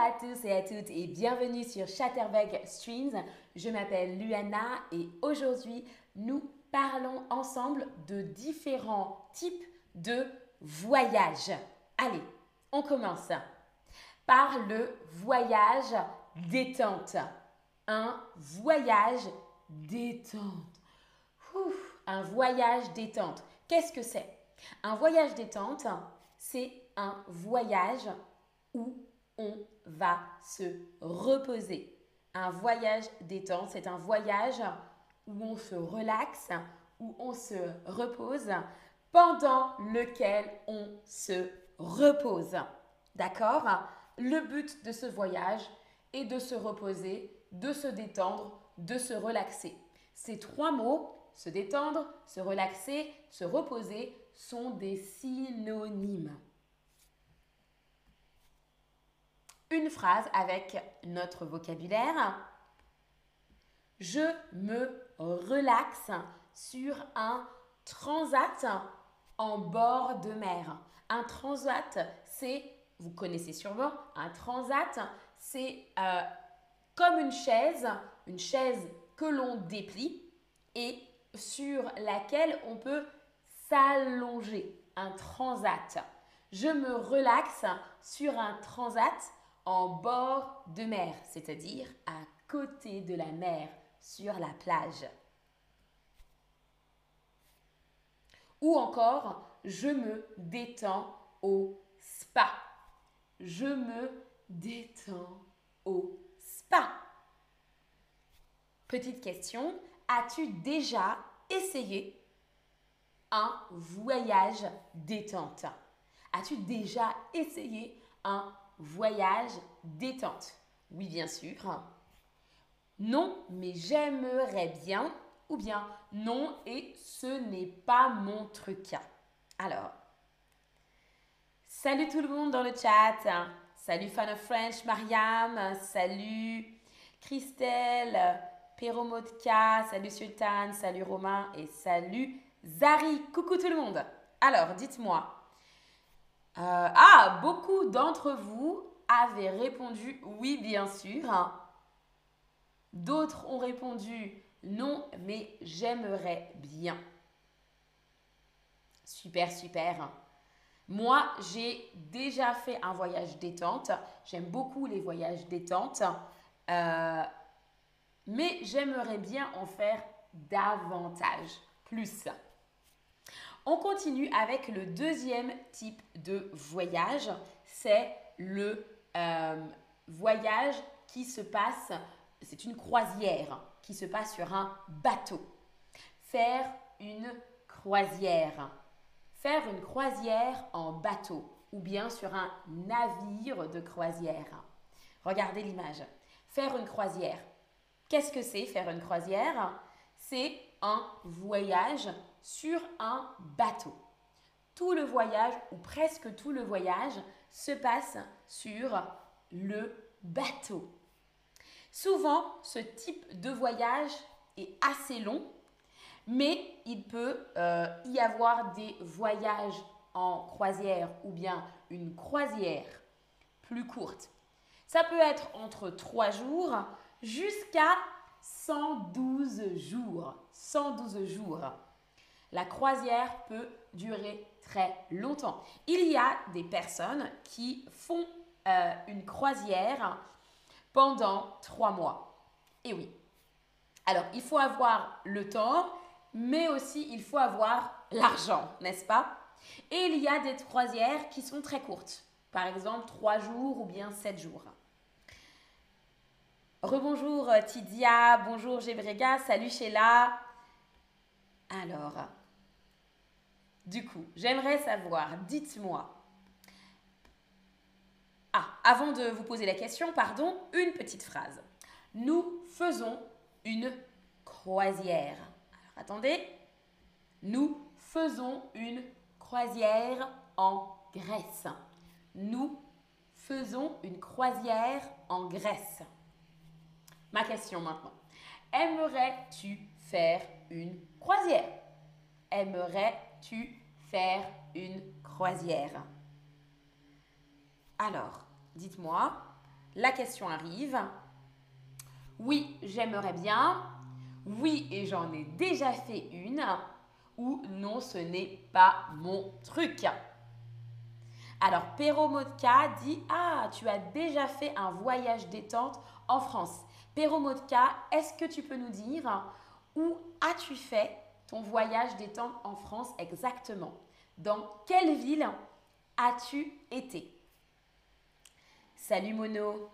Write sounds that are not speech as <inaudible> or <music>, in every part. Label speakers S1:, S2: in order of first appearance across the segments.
S1: à tous et à toutes et bienvenue sur Chatterbug Streams. Je m'appelle Luana et aujourd'hui nous parlons ensemble de différents types de voyages. Allez, on commence par le voyage détente. Un voyage détente. un voyage détente. Qu'est-ce que c'est? Un voyage détente, c'est un voyage où va se reposer. Un voyage détente, c'est un voyage où on se relaxe, où on se repose, pendant lequel on se repose. D'accord? Le but de ce voyage est de se reposer, de se détendre, de se relaxer. Ces trois mots, se détendre, se relaxer, se reposer, sont des synonymes. Une phrase avec notre vocabulaire. Je me relaxe sur un transat en bord de mer. Un transat, c'est, vous connaissez sûrement, un transat, c'est euh, comme une chaise, une chaise que l'on déplie et sur laquelle on peut s'allonger. Un transat. Je me relaxe sur un transat bord de mer, c'est-à-dire à côté de la mer, sur la plage. Ou encore, je me détends au spa. Je me détends au spa. Petite question, as-tu déjà essayé un voyage détente? As-tu déjà essayé un voyage détente Oui, bien sûr. Non, mais j'aimerais bien. Ou bien non, et ce n'est pas mon truc. Alors, salut tout le monde dans le chat. Salut Fan of French, Mariam. Salut Christelle, Peromotka. Salut Sultan. Salut Romain. Et salut Zari. Coucou tout le monde. Alors, dites-moi, euh, ah, beaucoup d'entre vous avaient répondu oui, bien sûr. D'autres ont répondu non, mais j'aimerais bien. Super, super. Moi, j'ai déjà fait un voyage détente. J'aime beaucoup les voyages détente. Euh, mais j'aimerais bien en faire davantage, plus. On continue avec le deuxième type de voyage, c'est le euh, voyage qui se passe, c'est une croisière qui se passe sur un bateau. Faire une croisière. Faire une croisière en bateau ou bien sur un navire de croisière. Regardez l'image. Faire une croisière. Qu'est-ce que c'est faire une croisière? C'est un voyage sur un bateau. Tout le voyage, ou presque tout le voyage, se passe sur le bateau. Souvent, ce type de voyage est assez long, mais il peut euh, y avoir des voyages en croisière ou bien une croisière plus courte. Ça peut être entre 3 jours jusqu'à 112 jours. 112 jours la croisière peut durer très longtemps. Il y a des personnes qui font euh, une croisière pendant trois mois. Et oui. Alors, il faut avoir le temps, mais aussi il faut avoir l'argent, n'est-ce pas? Et il y a des croisières qui sont très courtes. Par exemple, trois jours ou bien sept jours. Rebonjour euh, Tidia, bonjour Gébrega, salut Sheila. Alors, du coup, j'aimerais savoir, dites-moi. Ah, avant de vous poser la question, pardon, une petite phrase. Nous faisons une croisière. Alors attendez. Nous faisons une croisière en Grèce. Nous faisons une croisière en Grèce. Ma question maintenant. Aimerais-tu faire une croisière? Aimerais-tu faire une croisière? Alors, dites-moi, la question arrive. Oui, j'aimerais bien. Oui, et j'en ai déjà fait une. Ou non, ce n'est pas mon truc. Alors, Peromodka dit Ah, tu as déjà fait un voyage détente en France. Peromodka, est-ce que tu peux nous dire où as-tu fait ton voyage détente en France exactement Dans quelle ville as-tu été? Salut Mono.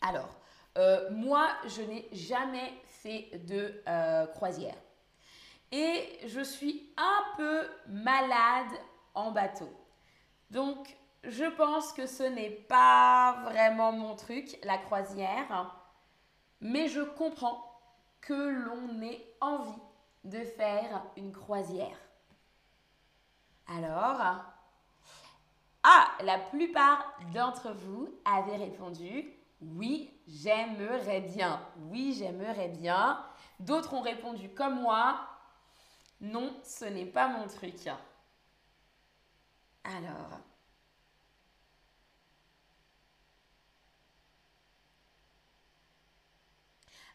S1: Alors, euh, moi, je n'ai jamais fait de euh, croisière. Et je suis un peu malade en bateau. Donc, je pense que ce n'est pas vraiment mon truc, la croisière. Mais je comprends que l'on ait envie de faire une croisière. Alors, ah, la plupart d'entre vous avaient répondu oui, j'aimerais bien. Oui, j'aimerais bien. D'autres ont répondu comme moi. Non, ce n'est pas mon truc. Alors.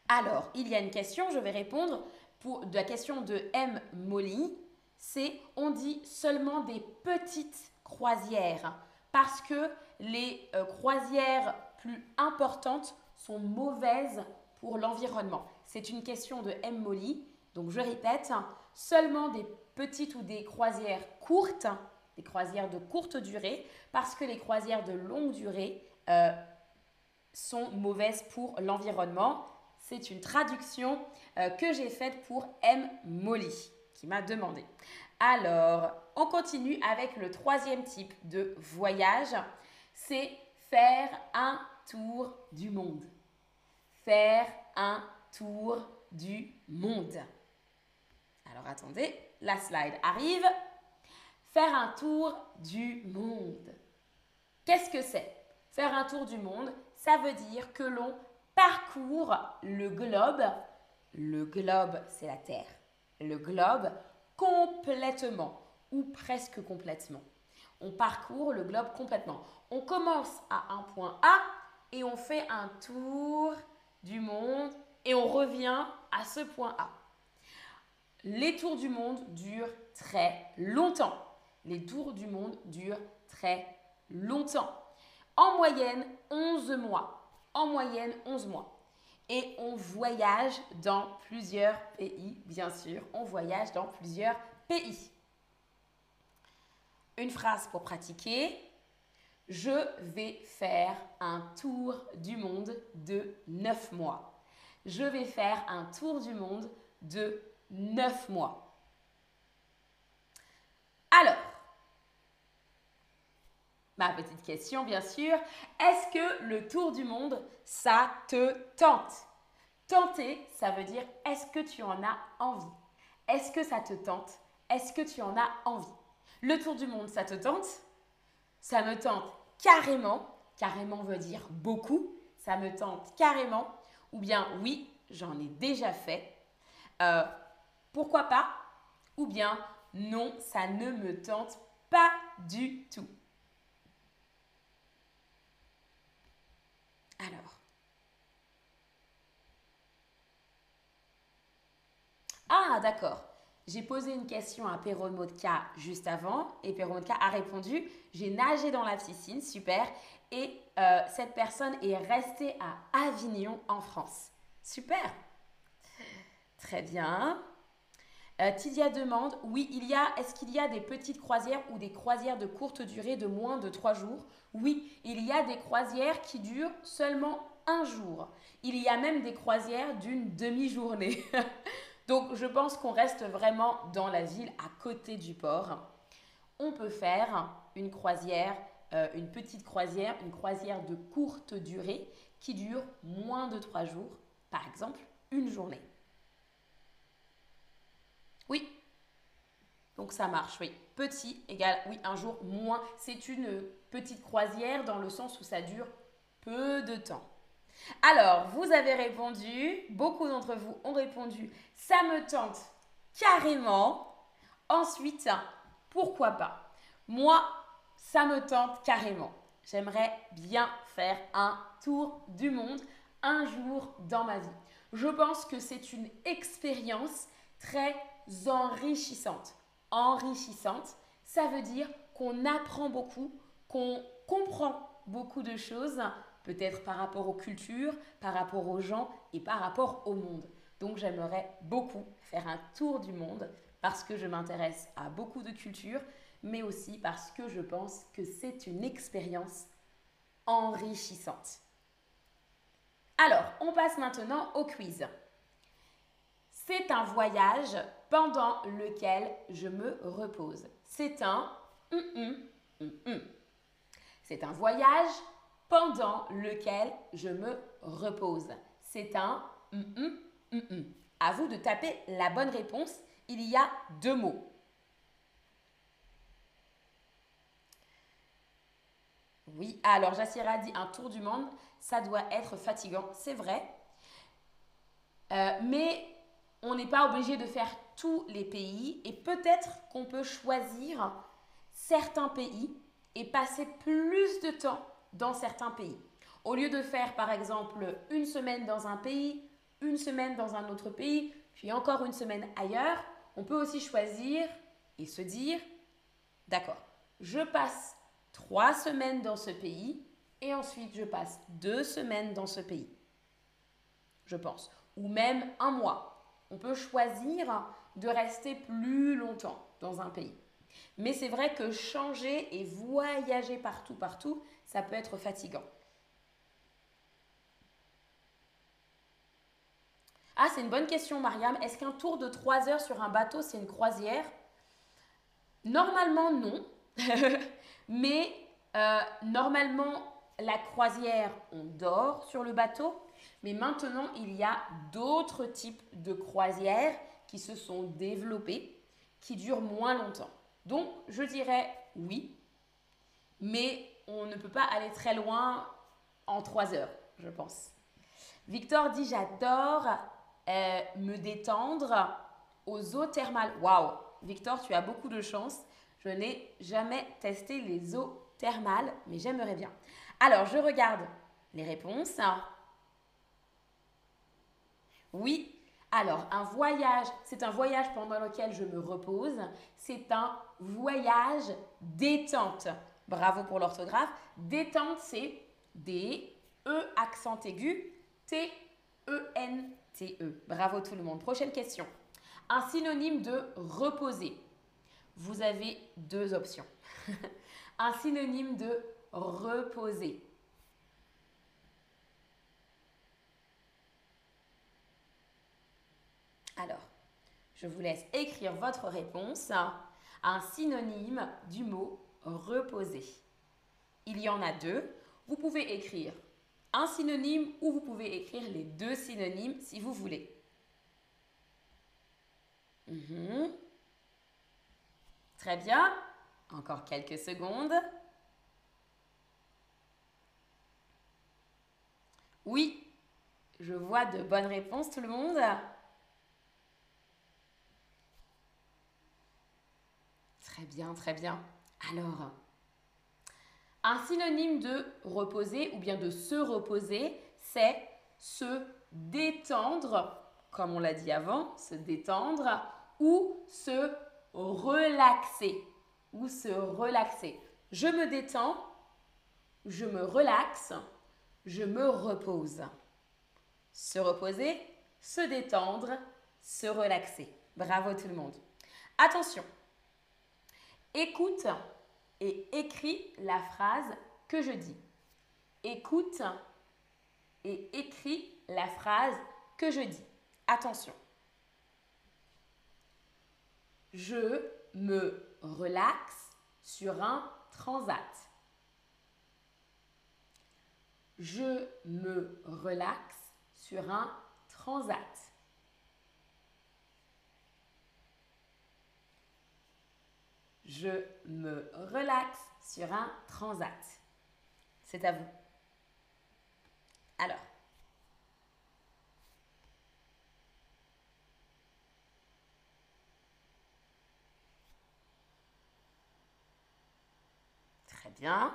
S1: Alors, il y a une question, je vais répondre pour la question de M. Molly. C'est on dit seulement des petites croisières parce que les euh, croisières plus importantes sont mauvaises pour l'environnement. C'est une question de M. Molly. Donc je répète, seulement des petites ou des croisières courtes, des croisières de courte durée, parce que les croisières de longue durée euh, sont mauvaises pour l'environnement. C'est une traduction euh, que j'ai faite pour M. Molly, qui m'a demandé. Alors, on continue avec le troisième type de voyage. C'est faire un tour du monde. Faire un tour du monde. Alors attendez, la slide arrive. Faire un tour du monde. Qu'est-ce que c'est? Faire un tour du monde, ça veut dire que l'on parcourt le globe. Le globe, c'est la Terre. Le globe complètement ou presque complètement. On parcourt le globe complètement. On commence à un point A et on fait un tour du monde et on revient à ce point A. Les tours du monde durent très longtemps. Les tours du monde durent très longtemps. En moyenne, 11 mois. En moyenne, 11 mois. Et on voyage dans plusieurs pays, bien sûr. On voyage dans plusieurs pays. Une phrase pour pratiquer. Je vais faire un tour du monde de 9 mois. Je vais faire un tour du monde de 9 mois. Alors, petite question bien sûr, est-ce que le tour du monde, ça te tente? Tenter, ça veut dire est-ce que tu en as envie? Est-ce que ça te tente? Est-ce que tu en as envie? Le tour du monde, ça te tente? Ça me tente carrément. Carrément veut dire beaucoup. Ça me tente carrément. Ou bien oui, j'en ai déjà fait. Euh, pourquoi pas? Ou bien non, ça ne me tente pas du tout. Alors. Ah, d'accord. J'ai posé une question à Peromodka juste avant et Peromodka a répondu J'ai nagé dans la piscine, super. Et euh, cette personne est restée à Avignon en France. Super. Très bien. Euh, Tidia demande Oui, il y a, est-ce qu'il y a des petites croisières ou des croisières de courte durée de moins de trois jours? Oui, il y a des croisières qui durent seulement un jour. Il y a même des croisières d'une demi-journée. <laughs> Donc je pense qu'on reste vraiment dans la ville à côté du port. On peut faire une croisière, euh, une petite croisière, une croisière de courte durée qui dure moins de trois jours, par exemple une journée. Oui. Donc ça marche, oui. Petit égale, oui, un jour moins. C'est une petite croisière dans le sens où ça dure peu de temps. Alors, vous avez répondu, beaucoup d'entre vous ont répondu, ça me tente carrément. Ensuite, pourquoi pas? Moi, ça me tente carrément. j'aimerais bien faire un tour du monde un jour dans ma vie. Je pense que c'est une expérience très enrichissante. Enrichissante, ça veut dire qu'on apprend beaucoup, qu'on comprend beaucoup de choses, peut-être par rapport aux cultures, par rapport aux gens et par rapport au monde. Donc j'aimerais beaucoup faire un tour du monde parce que je m'intéresse à beaucoup de cultures, mais aussi parce que je pense que c'est une expérience enrichissante. Alors, on passe maintenant au quiz. C'est un voyage pendant lequel je me repose. C'est un C'est un voyage pendant lequel je me repose. C'est un À vous de taper la bonne réponse. Il y a deux mots. Oui, alors Jassira dit un tour du monde, ça doit être fatigant, c'est vrai. Euh, mais on n'est pas obligé de faire tous les pays et peut-être qu'on peut choisir certains pays et passer plus de temps dans certains pays. Au lieu de faire par exemple une semaine dans un pays, une semaine dans un autre pays, puis encore une semaine ailleurs, on peut aussi choisir et se dire, d'accord, je passe trois semaines dans ce pays et ensuite je passe deux semaines dans ce pays. Je pense. Ou même un mois. On peut choisir de rester plus longtemps dans un pays. Mais c'est vrai que changer et voyager partout, partout, ça peut être fatigant. Ah, c'est une bonne question, Mariam. Est-ce qu'un tour de trois heures sur un bateau, c'est une croisière? Normalement, non. <laughs> Mais euh, normalement, la croisière, on dort sur le bateau. Mais maintenant, il y a d'autres types de croisières qui se sont développées, qui durent moins longtemps. Donc, je dirais oui, mais on ne peut pas aller très loin en trois heures, je pense. Victor dit J'adore euh, me détendre aux eaux thermales. Waouh Victor, tu as beaucoup de chance. Je n'ai jamais testé les eaux thermales, mais j'aimerais bien. Alors, je regarde les réponses. Oui. Alors, un voyage, c'est un voyage pendant lequel je me repose. C'est un voyage détente. Bravo pour l'orthographe. Détente, c'est D, E accent aigu, T, E, N, T, E. Bravo tout le monde. Prochaine question. Un synonyme de reposer. Vous avez deux options. <laughs> Un synonyme de reposer. Alors, je vous laisse écrire votre réponse. Un synonyme du mot reposer. Il y en a deux. Vous pouvez écrire un synonyme ou vous pouvez écrire les deux synonymes si vous voulez. Mhm. Très bien. Encore quelques secondes. Oui, je vois de bonnes réponses tout le monde. Très bien, très bien. Alors, un synonyme de reposer ou bien de se reposer, c'est se détendre, comme on l'a dit avant, se détendre ou se relaxer ou se relaxer. Je me détends, je me relaxe, je me repose. Se reposer, se détendre, se relaxer. Bravo tout le monde. Attention, écoute et écris la phrase que je dis. Écoute et écris la phrase que je dis. Attention. Je me relaxe sur un transat. Je me relaxe sur un transat. Je me relaxe sur un transat. C'est à vous. Alors. Très bien.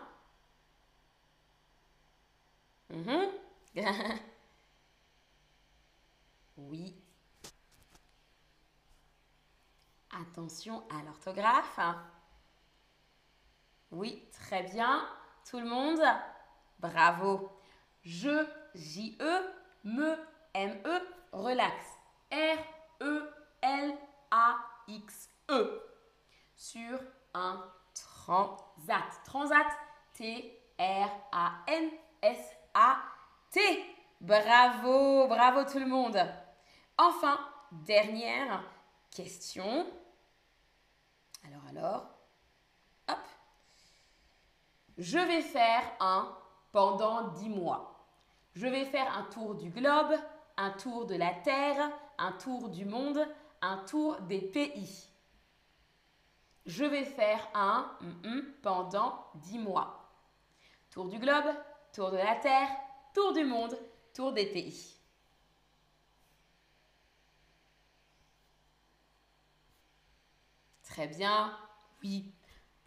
S1: Mhm. <laughs> oui. Attention à l'orthographe. Oui, très bien. Tout le monde Bravo. Je, J-E, me, M-E, relax. R-E-L-A-X-E. Sur un transat. Transat, T-R-A-N-S-A-T. Bravo, bravo tout le monde. Enfin, dernière question. Alors, alors, hop. Je vais faire un pendant 10 mois. Je vais faire un tour du globe, un tour de la Terre, un tour du monde, un tour des pays. Je vais faire un mm, mm, pendant 10 mois. Tour du globe, tour de la Terre, tour du monde, tour des pays. Très bien. Oui,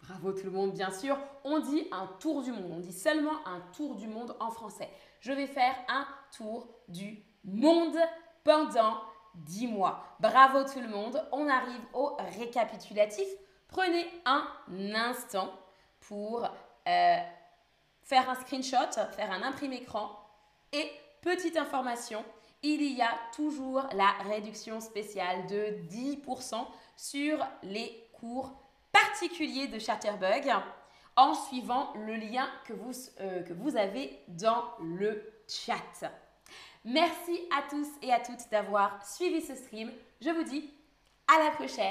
S1: bravo tout le monde, bien sûr. On dit un tour du monde. On dit seulement un tour du monde en français. Je vais faire un tour du monde pendant 10 mois. Bravo tout le monde. On arrive au récapitulatif. Prenez un instant pour euh, faire un screenshot, faire un imprimé écran. Et petite information, il y a toujours la réduction spéciale de 10% sur les cours particuliers de Chatterbug en suivant le lien que vous, euh, que vous avez dans le chat. Merci à tous et à toutes d'avoir suivi ce stream. Je vous dis à la prochaine